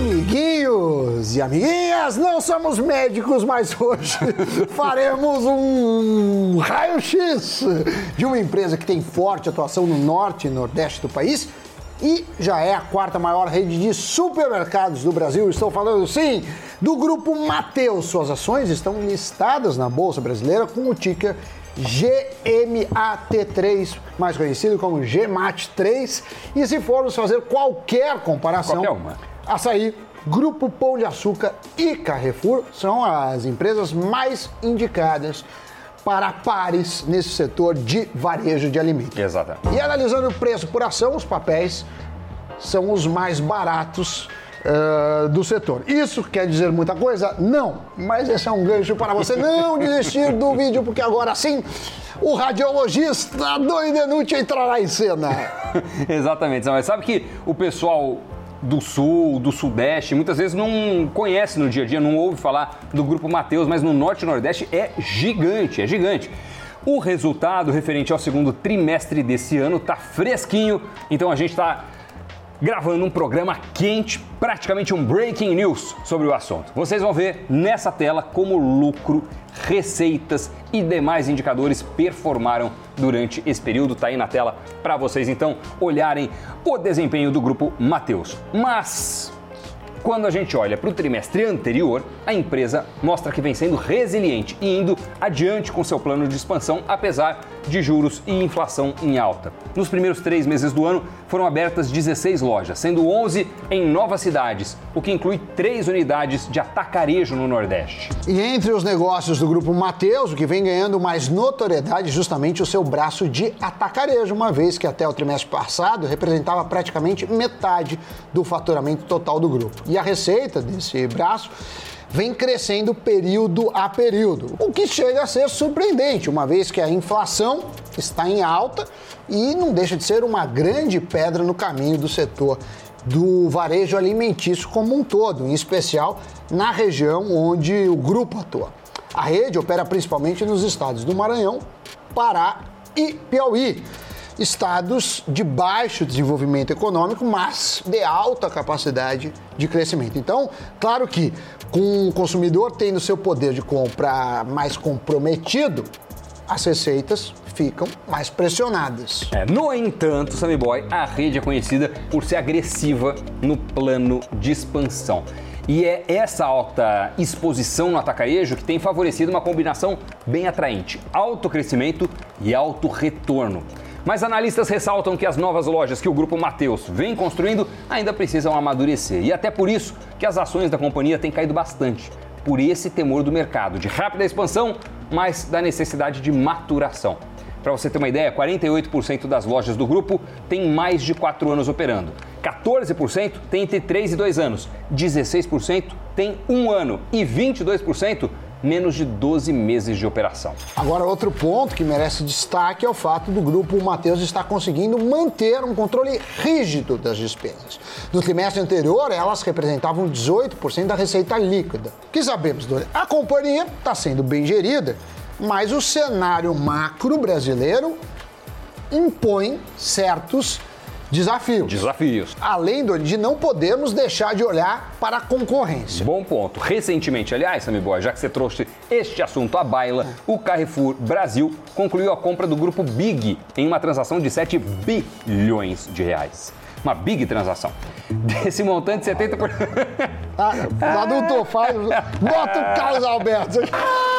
Amiguinhos e amiguinhas, não somos médicos, mas hoje faremos um raio-x de uma empresa que tem forte atuação no norte e nordeste do país e já é a quarta maior rede de supermercados do Brasil. Estou falando, sim, do grupo Mateus. Suas ações estão listadas na Bolsa Brasileira com o ticker GMAT3, mais conhecido como GMAT3. E se formos fazer qualquer comparação, Qualquer. Açaí, Grupo Pão de Açúcar e Carrefour são as empresas mais indicadas para pares nesse setor de varejo de alimentos. Exatamente. E analisando o preço por ação, os papéis são os mais baratos ah, do setor. Isso quer dizer muita coisa? Não, mas esse é um gancho para você não desistir do vídeo, porque agora sim o radiologista Doni Denucci entrará em cena. Exatamente, mas sabe que o pessoal do sul, do sudeste, muitas vezes não conhece no dia a dia, não ouve falar do grupo Mateus, mas no norte e nordeste é gigante, é gigante. O resultado referente ao segundo trimestre desse ano está fresquinho, então a gente está gravando um programa quente, praticamente um breaking news sobre o assunto. Vocês vão ver nessa tela como lucro, receitas e demais indicadores performaram durante esse período. Tá aí na tela para vocês então olharem o desempenho do grupo Mateus. Mas quando a gente olha para o trimestre anterior, a empresa mostra que vem sendo resiliente e indo adiante com seu plano de expansão, apesar de juros e inflação em alta. Nos primeiros três meses do ano, foram abertas 16 lojas, sendo 11 em novas cidades, o que inclui três unidades de atacarejo no Nordeste. E entre os negócios do grupo Mateus, o que vem ganhando mais notoriedade é justamente o seu braço de atacarejo, uma vez que até o trimestre passado representava praticamente metade do faturamento total do grupo. E a receita desse braço vem crescendo período a período, o que chega a ser surpreendente, uma vez que a inflação está em alta e não deixa de ser uma grande pedra no caminho do setor do varejo alimentício como um todo, em especial na região onde o grupo atua. A rede opera principalmente nos estados do Maranhão, Pará e Piauí. Estados de baixo desenvolvimento econômico, mas de alta capacidade de crescimento. Então, claro que com o consumidor tendo seu poder de compra mais comprometido, as receitas ficam mais pressionadas. É, no entanto, Sammy Boy, a rede é conhecida por ser agressiva no plano de expansão. E é essa alta exposição no atacarejo que tem favorecido uma combinação bem atraente: alto crescimento e alto retorno. Mas analistas ressaltam que as novas lojas que o grupo Mateus vem construindo ainda precisam amadurecer. E até por isso que as ações da companhia têm caído bastante. Por esse temor do mercado de rápida expansão, mas da necessidade de maturação. Para você ter uma ideia, 48% das lojas do grupo têm mais de 4 anos operando. 14% tem entre 3 e 2 anos, 16% tem 1 ano e 22% menos de 12 meses de operação. Agora, outro ponto que merece destaque é o fato do grupo Mateus estar conseguindo manter um controle rígido das despesas. No trimestre anterior, elas representavam 18% da receita líquida. Que sabemos, Dori? A companhia está sendo bem gerida, mas o cenário macro brasileiro impõe certos desafios. Desafios. Além de não podermos deixar de olhar para a concorrência. Bom ponto. Recentemente, aliás, Sammy Boy, já que você trouxe este assunto à baila, o Carrefour Brasil concluiu a compra do grupo Big em uma transação de 7 bilhões de reais. Uma big transação. Desse montante, 70%. Ah, os adultos faz, bota o Carlos Alberto.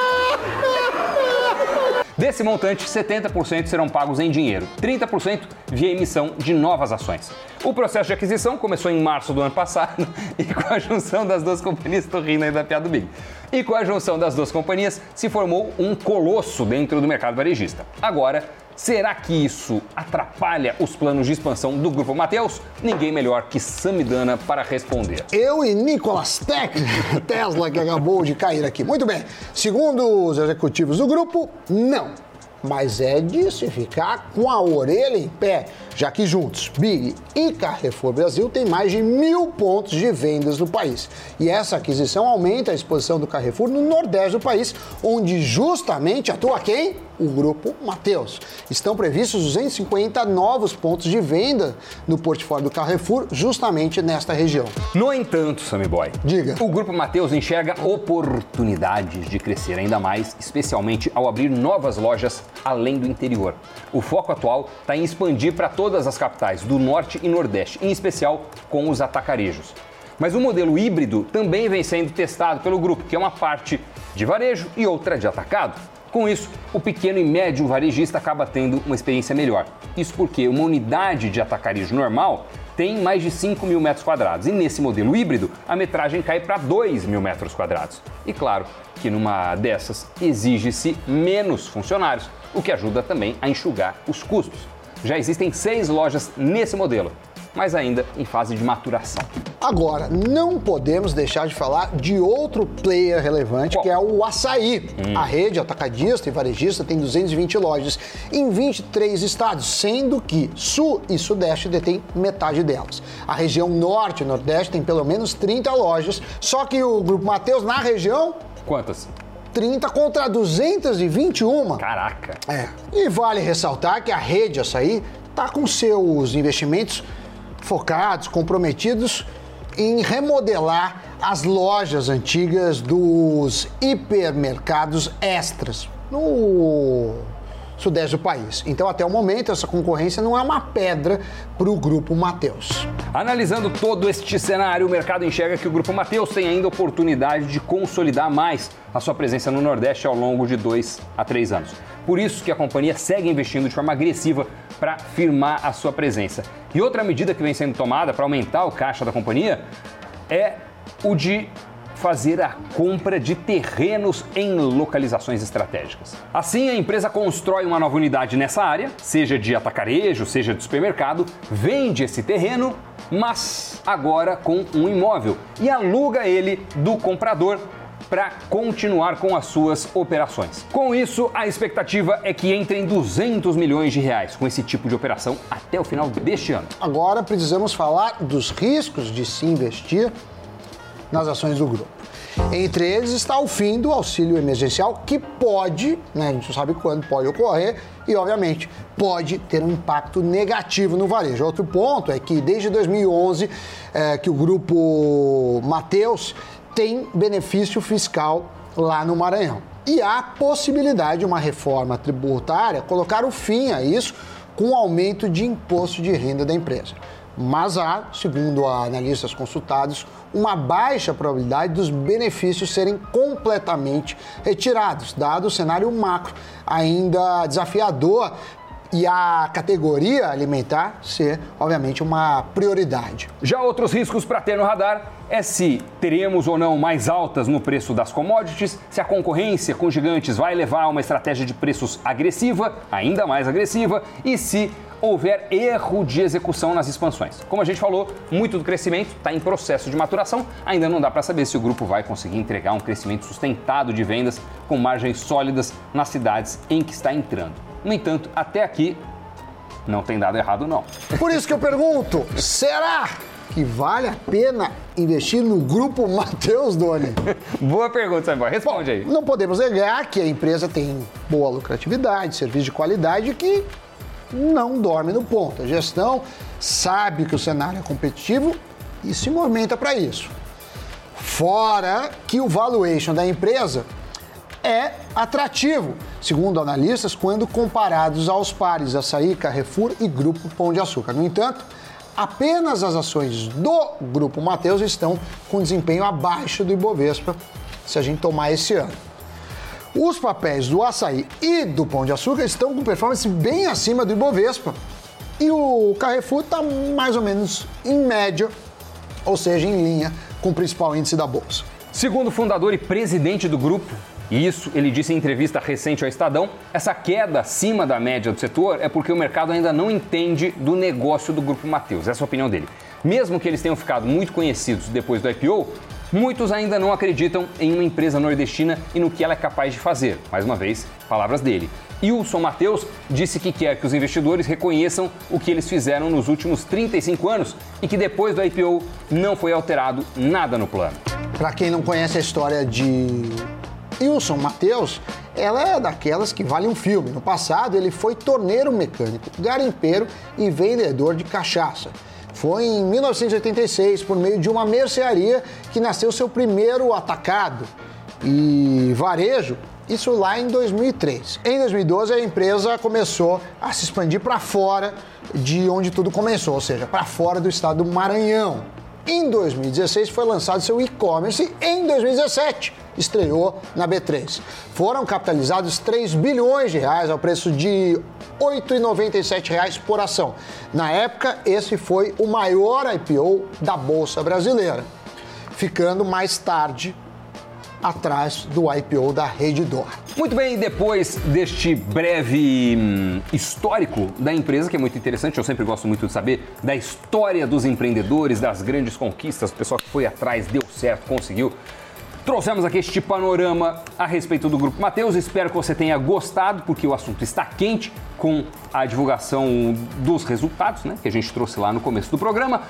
Desse montante, 70% serão pagos em dinheiro, 30% via emissão de novas ações. O processo de aquisição começou em março do ano passado e com a junção das duas companhias, estou rindo aí da piada do Big, e com a junção das duas companhias se formou um colosso dentro do mercado varejista. Agora, será que isso atrapalha os planos de expansão do Grupo Mateus? Ninguém melhor que Samidana para responder. Eu e Nicolas Tech, Tesla, que acabou de cair aqui. Muito bem. Segundo os executivos do grupo, não. Mas é de se ficar com a orelha em pé, já que juntos, Big e Carrefour Brasil têm mais de mil pontos de vendas no país. E essa aquisição aumenta a exposição do Carrefour no nordeste do país, onde justamente atua quem? O grupo Mateus. Estão previstos 250 novos pontos de venda no portfólio do Carrefour, justamente nesta região. No entanto, Sammy Boy, Diga. o Grupo Mateus enxerga oportunidades de crescer ainda mais, especialmente ao abrir novas lojas além do interior. O foco atual está em expandir para todas as capitais do Norte e Nordeste, em especial com os atacarejos. Mas o modelo híbrido também vem sendo testado pelo grupo, que é uma parte de varejo e outra de atacado. Com isso, o pequeno e médio varejista acaba tendo uma experiência melhor. Isso porque uma unidade de atacarejo normal tem mais de 5 mil metros quadrados e nesse modelo híbrido a metragem cai para 2 mil metros quadrados. E claro que numa dessas exige-se menos funcionários, o que ajuda também a enxugar os custos. Já existem seis lojas nesse modelo, mas ainda em fase de maturação. Agora, não podemos deixar de falar de outro player relevante, que é o Açaí. A rede atacadista e varejista tem 220 lojas em 23 estados, sendo que Sul e Sudeste detêm metade delas. A região Norte e Nordeste tem pelo menos 30 lojas, só que o Grupo Mateus, na região, Quantas? 30 contra 221. Caraca! É. E vale ressaltar que a rede Açaí está com seus investimentos focados, comprometidos em remodelar as lojas antigas dos hipermercados extras. No sudeste do país. Então, até o momento, essa concorrência não é uma pedra para o grupo Mateus. Analisando todo este cenário, o mercado enxerga que o Grupo Mateus tem ainda oportunidade de consolidar mais a sua presença no Nordeste ao longo de dois a três anos. Por isso que a companhia segue investindo de forma agressiva para firmar a sua presença. E outra medida que vem sendo tomada para aumentar o caixa da companhia é o de fazer a compra de terrenos em localizações estratégicas. Assim, a empresa constrói uma nova unidade nessa área, seja de atacarejo, seja de supermercado, vende esse terreno, mas agora com um imóvel e aluga ele do comprador para continuar com as suas operações. Com isso, a expectativa é que entrem 200 milhões de reais com esse tipo de operação até o final deste ano. Agora precisamos falar dos riscos de se investir nas ações do grupo. Entre eles está o fim do auxílio emergencial, que pode, né, a gente não sabe quando pode ocorrer, e obviamente pode ter um impacto negativo no varejo. Outro ponto é que desde 2011 é, que o grupo Mateus tem benefício fiscal lá no Maranhão. E há possibilidade de uma reforma tributária colocar o fim a isso com o aumento de imposto de renda da empresa. Mas há, segundo analistas consultados, uma baixa probabilidade dos benefícios serem completamente retirados, dado o cenário macro. Ainda desafiador e a categoria alimentar ser, obviamente, uma prioridade. Já outros riscos para ter no radar é se teremos ou não mais altas no preço das commodities, se a concorrência com gigantes vai levar a uma estratégia de preços agressiva, ainda mais agressiva, e se houver erro de execução nas expansões. Como a gente falou, muito do crescimento está em processo de maturação, ainda não dá para saber se o grupo vai conseguir entregar um crescimento sustentado de vendas com margens sólidas nas cidades em que está entrando. No entanto, até aqui não tem dado errado não. Por isso que eu pergunto, será que vale a pena investir no grupo Mateus Doni? Boa pergunta, Samuel. Responde aí. Não podemos negar que a empresa tem boa lucratividade, serviço de qualidade que não dorme no ponto. A gestão sabe que o cenário é competitivo e se movimenta para isso. Fora que o valuation da empresa é atrativo, segundo analistas, quando comparados aos pares Açaí, Carrefour e Grupo Pão de Açúcar. No entanto, apenas as ações do Grupo Mateus estão com desempenho abaixo do Ibovespa, se a gente tomar esse ano. Os papéis do açaí e do pão de açúcar estão com performance bem acima do Ibovespa. E o Carrefour está mais ou menos em média, ou seja, em linha com o principal índice da bolsa. Segundo o fundador e presidente do grupo, e isso ele disse em entrevista recente ao Estadão, essa queda acima da média do setor é porque o mercado ainda não entende do negócio do Grupo Mateus. Essa é a opinião dele. Mesmo que eles tenham ficado muito conhecidos depois do IPO, muitos ainda não acreditam em uma empresa nordestina e no que ela é capaz de fazer. Mais uma vez, palavras dele. Wilson Mateus disse que quer que os investidores reconheçam o que eles fizeram nos últimos 35 anos e que depois do IPO não foi alterado nada no plano. Para quem não conhece a história de Wilson Mateus, ela é daquelas que vale um filme. No passado, ele foi torneiro mecânico, garimpeiro e vendedor de cachaça. Foi em 1986, por meio de uma mercearia, que nasceu seu primeiro atacado e varejo, isso lá em 2003. Em 2012, a empresa começou a se expandir para fora de onde tudo começou, ou seja, para fora do estado do Maranhão. Em 2016 foi lançado seu e-commerce em 2017 estreou na B3. Foram capitalizados 3 bilhões de reais ao preço de R$ 8,97 por ação. Na época, esse foi o maior IPO da Bolsa Brasileira, ficando mais tarde atrás do IPO da Redditor. Muito bem, depois deste breve hum, histórico da empresa, que é muito interessante, eu sempre gosto muito de saber da história dos empreendedores, das grandes conquistas, o pessoal que foi atrás, deu certo, conseguiu. Trouxemos aqui este panorama a respeito do Grupo Mateus. Espero que você tenha gostado, porque o assunto está quente com a divulgação dos resultados, né, que a gente trouxe lá no começo do programa.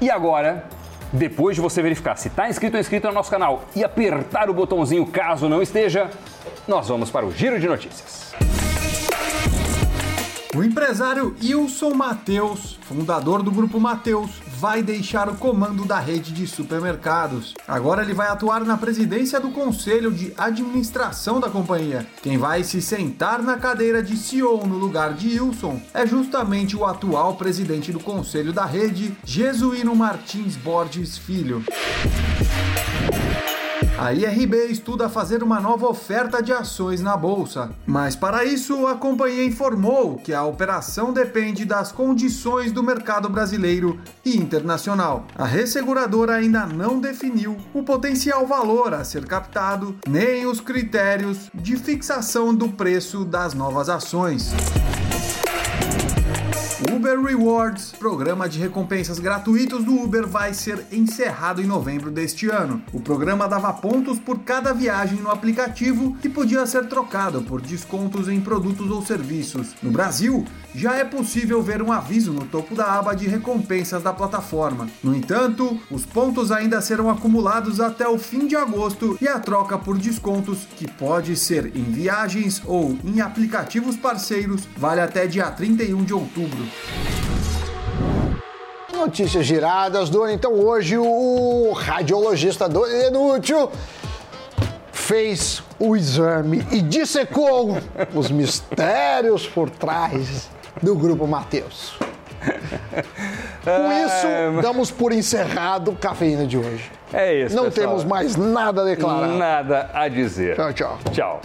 E agora, depois de você verificar se está inscrito ou inscrito no nosso canal e apertar o botãozinho caso não esteja, nós vamos para o Giro de Notícias. O empresário Wilson Mateus, fundador do Grupo Mateus, vai deixar o comando da rede de supermercados. Agora ele vai atuar na presidência do conselho de administração da companhia. Quem vai se sentar na cadeira de CEO no lugar de Wilson é justamente o atual presidente do conselho da rede, Jesuíno Martins Borges Filho. A IRB estuda fazer uma nova oferta de ações na bolsa, mas para isso a companhia informou que a operação depende das condições do mercado brasileiro e internacional. A resseguradora ainda não definiu o potencial valor a ser captado nem os critérios de fixação do preço das novas ações. Uber Rewards, programa de recompensas gratuitos do Uber, vai ser encerrado em novembro deste ano. O programa dava pontos por cada viagem no aplicativo que podia ser trocado por descontos em produtos ou serviços. No Brasil, já é possível ver um aviso no topo da aba de recompensas da plataforma. No entanto, os pontos ainda serão acumulados até o fim de agosto e a troca por descontos, que pode ser em viagens ou em aplicativos parceiros, vale até dia 31 de outubro. Notícias giradas do ano. Então, hoje, o radiologista do Inútil fez o exame e dissecou os mistérios por trás do Grupo Mateus. Com isso, damos por encerrado o Cafeína de hoje. É isso, Não pessoal. temos mais nada a declarar. Nada a dizer. Tchau, tchau. Tchau.